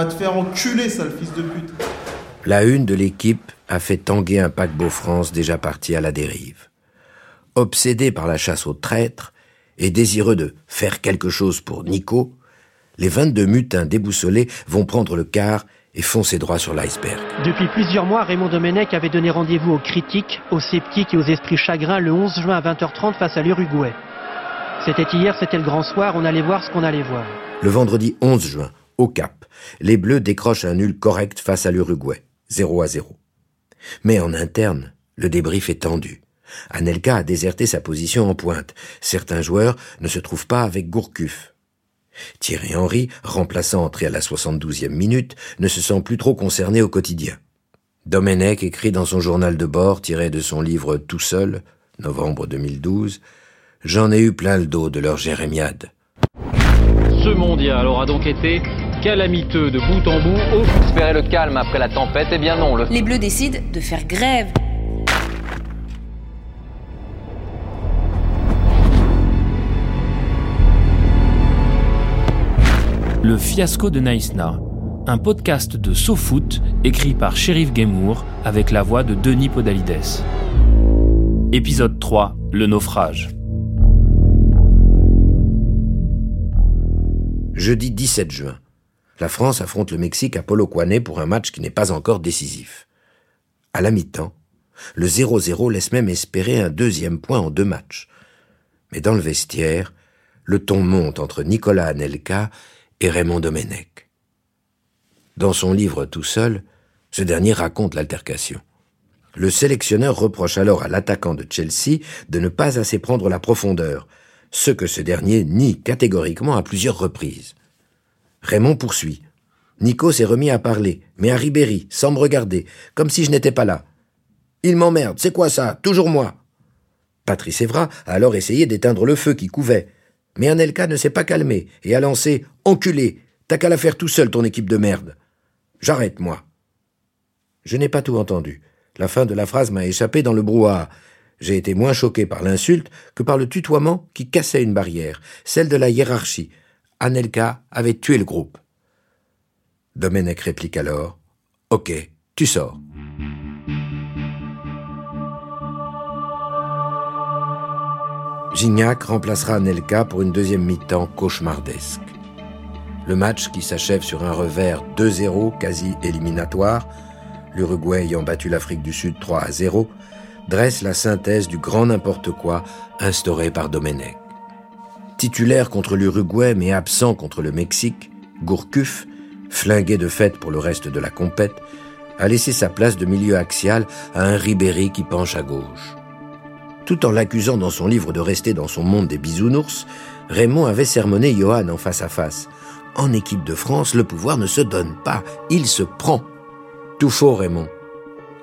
Va te faire enculer, sale fils de pute. La une de l'équipe a fait tanguer un paquebot France déjà parti à la dérive. Obsédé par la chasse aux traîtres et désireux de faire quelque chose pour Nico, les 22 mutins déboussolés vont prendre le quart et foncer droit sur l'iceberg. Depuis plusieurs mois, Raymond Domenech avait donné rendez-vous aux critiques, aux sceptiques et aux esprits chagrins le 11 juin à 20h30 face à l'Uruguay. C'était hier, c'était le grand soir, on allait voir ce qu'on allait voir. Le vendredi 11 juin, au Cap, les Bleus décrochent un nul correct face à l'Uruguay, 0 à 0. Mais en interne, le débrief est tendu. Anelka a déserté sa position en pointe. Certains joueurs ne se trouvent pas avec Gourcuff. Thierry Henry, remplaçant entré à la 72e minute, ne se sent plus trop concerné au quotidien. Domenech écrit dans son journal de bord tiré de son livre Tout seul, novembre 2012, J'en ai eu plein le dos de leur jérémiade. Ce mondial aura donc été calamiteux de bout en bout. Au... Espérer le calme après la tempête, eh bien non. Le... Les Bleus décident de faire grève. Le fiasco de Naïsna, un podcast de SoFoot écrit par Shérif Guémour avec la voix de Denis Podalides. Épisode 3, le naufrage. Jeudi 17 juin. La France affronte le Mexique à Polokwane pour un match qui n'est pas encore décisif. À la mi-temps, le 0-0 laisse même espérer un deuxième point en deux matchs. Mais dans le vestiaire, le ton monte entre Nicolas Anelka et Raymond Domenech. Dans son livre Tout seul, ce dernier raconte l'altercation. Le sélectionneur reproche alors à l'attaquant de Chelsea de ne pas assez prendre la profondeur, ce que ce dernier nie catégoriquement à plusieurs reprises. Raymond poursuit. Nico s'est remis à parler, mais à Ribéry, sans me regarder, comme si je n'étais pas là. Il m'emmerde, c'est quoi ça? Toujours moi Patrice Evra a alors essayé d'éteindre le feu qui couvait, mais Anelka ne s'est pas calmé et a lancé Enculé, t'as qu'à la faire tout seul, ton équipe de merde. J'arrête, moi. Je n'ai pas tout entendu. La fin de la phrase m'a échappé dans le brouhaha. J'ai été moins choqué par l'insulte que par le tutoiement qui cassait une barrière, celle de la hiérarchie. Anelka avait tué le groupe. Domenech réplique alors Ok, tu sors. Gignac remplacera Anelka pour une deuxième mi-temps cauchemardesque. Le match qui s'achève sur un revers 2-0 quasi éliminatoire, l'Uruguay ayant battu l'Afrique du Sud 3 à 0, dresse la synthèse du grand n'importe quoi instauré par Domenech. Titulaire contre l'Uruguay mais absent contre le Mexique, Gourcuff, flingué de fête pour le reste de la compète, a laissé sa place de milieu axial à un Ribéry qui penche à gauche. Tout en l'accusant dans son livre de rester dans son monde des bisounours, Raymond avait sermonné Johan en face à face. En équipe de France, le pouvoir ne se donne pas, il se prend. Tout faux, Raymond.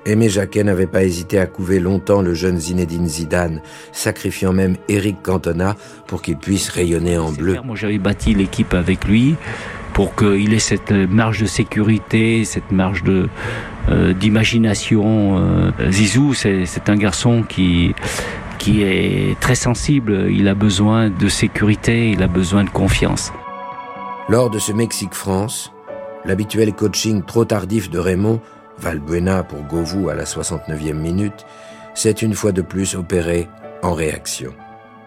Aimé Jacquet n'avait pas hésité à couver longtemps le jeune Zinedine Zidane, sacrifiant même Eric Cantona pour qu'il puisse rayonner en bleu. Moi, j'avais bâti l'équipe avec lui pour qu'il ait cette marge de sécurité, cette marge de euh, d'imagination. Euh, Zizou, c'est un garçon qui qui est très sensible. Il a besoin de sécurité, il a besoin de confiance. Lors de ce Mexique-France, l'habituel coaching trop tardif de Raymond, Valbuena pour Govou à la 69e minute, s'est une fois de plus opéré en réaction.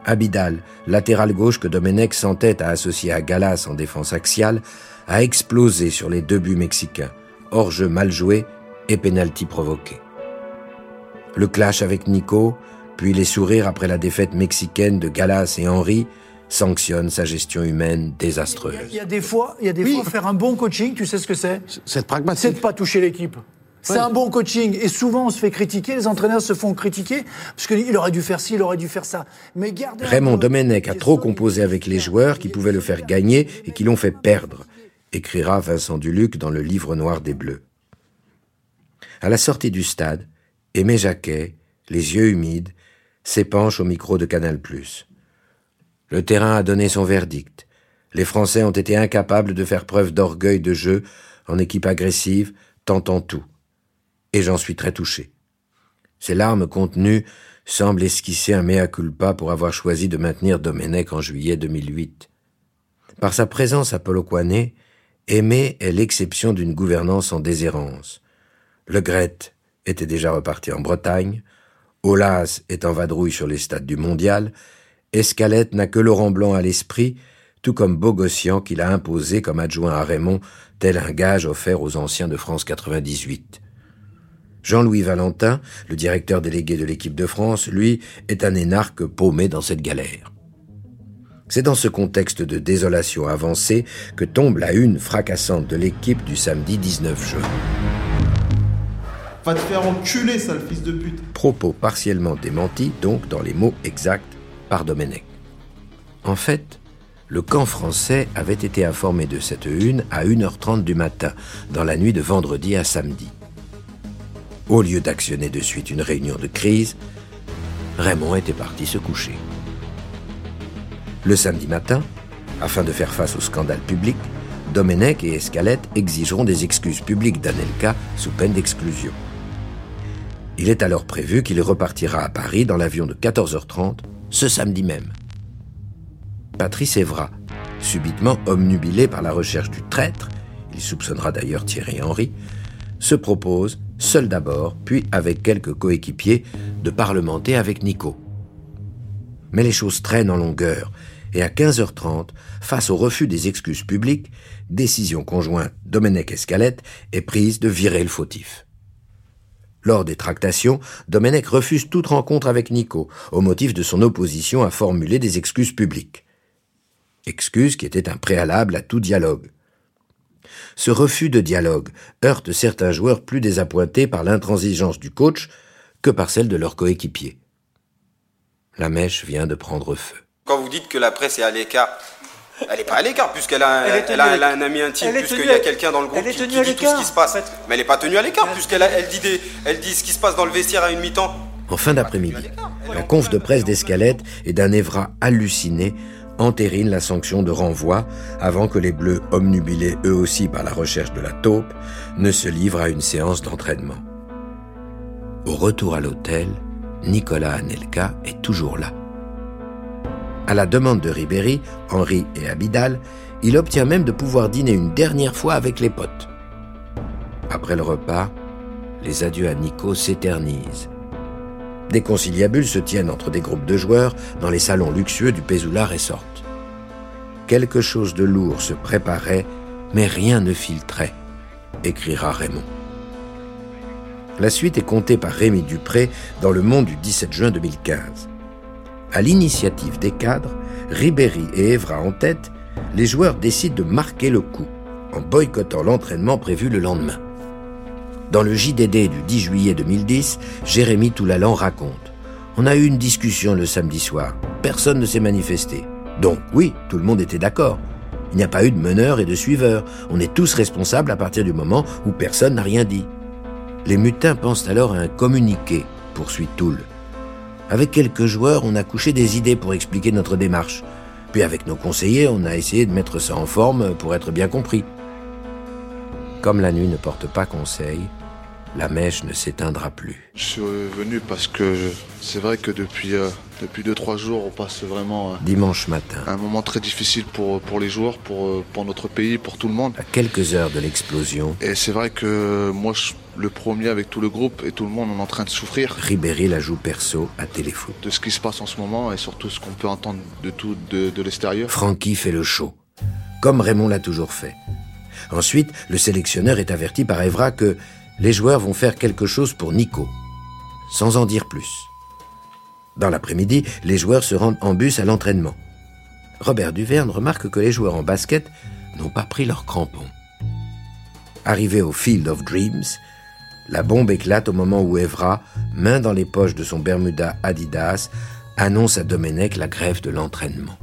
Abidal, latéral gauche que Domenech s'entête à associer à Galas en défense axiale, a explosé sur les deux buts mexicains, hors-jeu mal joué et pénalty provoqué. Le clash avec Nico, puis les sourires après la défaite mexicaine de Galas et Henry, sanctionnent sa gestion humaine désastreuse. Il y a des fois, il y a des Oui. fois faire un bon coaching, tu sais ce que c'est C'est pragmatique. C'est de pas toucher l'équipe. C'est un bon coaching. Et souvent, on se fait critiquer, les entraîneurs se font critiquer, parce qu'il aurait dû faire ci, il aurait dû faire ça. Mais gardez Raymond Domenech a trop composé avec les joueurs qui pouvaient le faire gagner et qui l'ont fait perdre, écrira Vincent Duluc dans le livre noir des Bleus. À la sortie du stade, Aimé Jacquet, les yeux humides, s'épanche au micro de Canal+. Le terrain a donné son verdict. Les Français ont été incapables de faire preuve d'orgueil de jeu en équipe agressive, tentant tout et j'en suis très touché. Ces larmes contenues semblent esquisser un mea culpa pour avoir choisi de maintenir Domenech en juillet 2008. Par sa présence à Polokwane, Aimé est l'exception d'une gouvernance en déshérence. Le Gret était déjà reparti en Bretagne, Olas est en vadrouille sur les stades du mondial, Escalette n'a que Laurent Blanc à l'esprit, tout comme Bogossian qu'il a imposé comme adjoint à Raymond, tel un gage offert aux anciens de France 98. Jean-Louis Valentin, le directeur délégué de l'équipe de France, lui, est un énarque paumé dans cette galère. C'est dans ce contexte de désolation avancée que tombe la une fracassante de l'équipe du samedi 19 juin. Va te faire enculer, sale fils de pute. Propos partiellement démentis, donc dans les mots exacts, par Domenech. En fait, le camp français avait été informé de cette une à 1h30 du matin, dans la nuit de vendredi à samedi. Au lieu d'actionner de suite une réunion de crise, Raymond était parti se coucher. Le samedi matin, afin de faire face au scandale public, Domenech et Escalette exigeront des excuses publiques d'Anelka sous peine d'exclusion. Il est alors prévu qu'il repartira à Paris dans l'avion de 14h30 ce samedi même. Patrice Evra, subitement omnubilé par la recherche du traître, il soupçonnera d'ailleurs Thierry Henry, se propose seul d'abord, puis avec quelques coéquipiers, de parlementer avec Nico. Mais les choses traînent en longueur, et à 15h30, face au refus des excuses publiques, décision conjointe Domenech Escalette est prise de virer le fautif. Lors des tractations, Domenech refuse toute rencontre avec Nico, au motif de son opposition à formuler des excuses publiques. Excuses qui étaient un préalable à tout dialogue. Ce refus de dialogue heurte certains joueurs plus désappointés par l'intransigeance du coach que par celle de leurs coéquipiers. La mèche vient de prendre feu. Quand vous dites que la presse est à l'écart, elle n'est pas à l'écart puisqu'elle a, un ami intime, puisqu'il y a quelqu'un dans le groupe qui, dit tout ce qui se passe. Mais elle n'est pas tenue à l'écart puisqu'elle elle dit, elle dit ce qui se passe dans le vestiaire à une mi-temps. En fin d'après-midi, la conf de presse d'Escalette et d'un Évra halluciné entérine la sanction de renvoi avant que les Bleus, omnubilés eux aussi par la recherche de la taupe, ne se livrent à une séance d'entraînement. Au retour à l'hôtel, Nicolas Anelka est toujours là. À la demande de Ribéry, Henri et Abidal, il obtient même de pouvoir dîner une dernière fois avec les potes. Après le repas, les adieux à Nico s'éternisent. Des conciliabules se tiennent entre des groupes de joueurs dans les salons luxueux du Pézoula Resort. Quelque chose de lourd se préparait, mais rien ne filtrait, écrira Raymond. La suite est contée par Rémi Dupré dans Le Monde du 17 juin 2015. À l'initiative des cadres, Ribéry et Evra en tête, les joueurs décident de marquer le coup en boycottant l'entraînement prévu le lendemain. Dans le JDD du 10 juillet 2010, Jérémy Toulalan raconte On a eu une discussion le samedi soir. Personne ne s'est manifesté. Donc oui, tout le monde était d'accord. Il n'y a pas eu de meneur et de suiveur. On est tous responsables à partir du moment où personne n'a rien dit. Les mutins pensent alors à un communiqué, poursuit Toul. Avec quelques joueurs, on a couché des idées pour expliquer notre démarche. Puis avec nos conseillers, on a essayé de mettre ça en forme pour être bien compris. Comme la nuit ne porte pas conseil, la mèche ne s'éteindra plus. Je suis venu parce que c'est vrai que depuis, euh, depuis 2-3 jours, on passe vraiment. Euh, Dimanche matin. Un moment très difficile pour, pour les joueurs, pour, euh, pour notre pays, pour tout le monde. À quelques heures de l'explosion. Et c'est vrai que moi, le premier avec tout le groupe et tout le monde, on est en train de souffrir. Ribéry la joue perso à téléfoot. De ce qui se passe en ce moment et surtout ce qu'on peut entendre de tout de, de l'extérieur. Francky fait le show, comme Raymond l'a toujours fait. Ensuite, le sélectionneur est averti par Evra que les joueurs vont faire quelque chose pour Nico, sans en dire plus. Dans l'après-midi, les joueurs se rendent en bus à l'entraînement. Robert Duverne remarque que les joueurs en basket n'ont pas pris leurs crampons. Arrivés au Field of Dreams, La bombe éclate au moment où Evra, main dans les poches de son Bermuda Adidas, annonce à Domenech la grève de l'entraînement.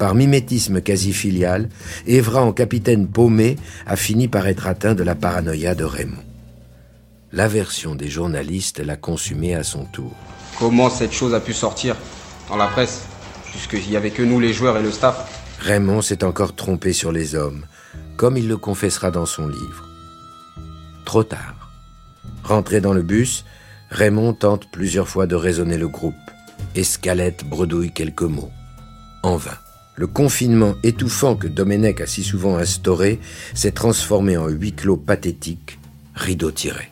Par mimétisme quasi filial, Evra en capitaine paumé a fini par être atteint de la paranoïa de Raymond. L'aversion des journalistes l'a consumé à son tour. Comment cette chose a pu sortir dans la presse, puisqu'il n'y avait que nous les joueurs et le staff? Raymond s'est encore trompé sur les hommes, comme il le confessera dans son livre. Trop tard. Rentré dans le bus, Raymond tente plusieurs fois de raisonner le groupe. Escalette bredouille quelques mots. En vain. Le confinement étouffant que Domenech a si souvent instauré s'est transformé en huis clos pathétique, rideau tiré.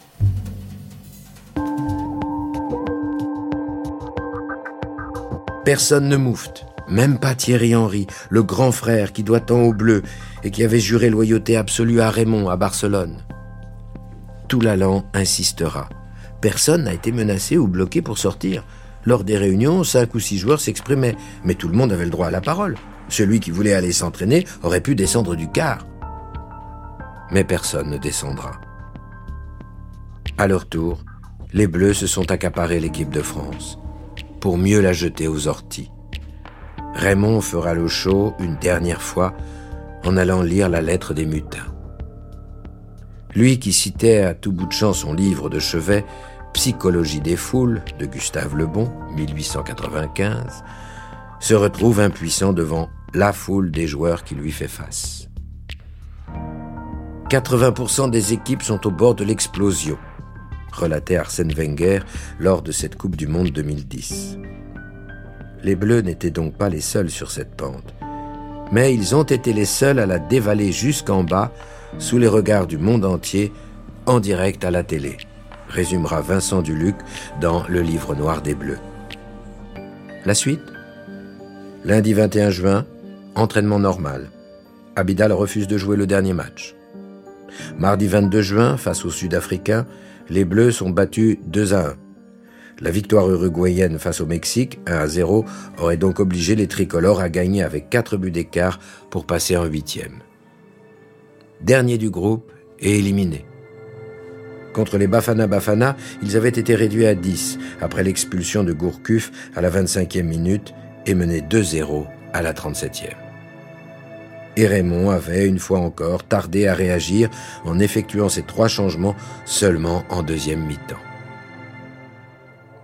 Personne ne moufte, même pas Thierry Henry, le grand frère qui doit tant au bleu et qui avait juré loyauté absolue à Raymond à Barcelone. Tout l'allant insistera. Personne n'a été menacé ou bloqué pour sortir. Lors des réunions, cinq ou six joueurs s'exprimaient, mais tout le monde avait le droit à la parole. Celui qui voulait aller s'entraîner aurait pu descendre du car. Mais personne ne descendra. À leur tour, les Bleus se sont accaparés l'équipe de France pour mieux la jeter aux orties. Raymond fera le show une dernière fois en allant lire la lettre des mutins. Lui qui citait à tout bout de champ son livre de chevet Psychologie des foules de Gustave Lebon, 1895, se retrouve impuissant devant la foule des joueurs qui lui fait face. 80% des équipes sont au bord de l'explosion, relatait Arsène Wenger lors de cette Coupe du Monde 2010. Les Bleus n'étaient donc pas les seuls sur cette pente, mais ils ont été les seuls à la dévaler jusqu'en bas, sous les regards du monde entier, en direct à la télé, résumera Vincent Duluc dans Le Livre Noir des Bleus. La suite? Lundi 21 juin, entraînement normal. Abidal refuse de jouer le dernier match. Mardi 22 juin, face aux Sud-Africains, les Bleus sont battus 2 à 1. La victoire uruguayenne face au Mexique, 1 à 0, aurait donc obligé les tricolores à gagner avec 4 buts d'écart pour passer en huitième. Dernier du groupe et éliminé. Contre les Bafana Bafana, ils avaient été réduits à 10 après l'expulsion de Gourcuff à la 25e minute et menés 2-0 à la 37e. Et Raymond avait, une fois encore, tardé à réagir en effectuant ces trois changements seulement en deuxième mi-temps.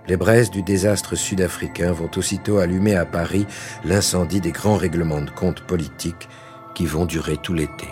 Les braises du désastre sud-africain vont aussitôt allumer à Paris l'incendie des grands règlements de compte politiques qui vont durer tout l'été.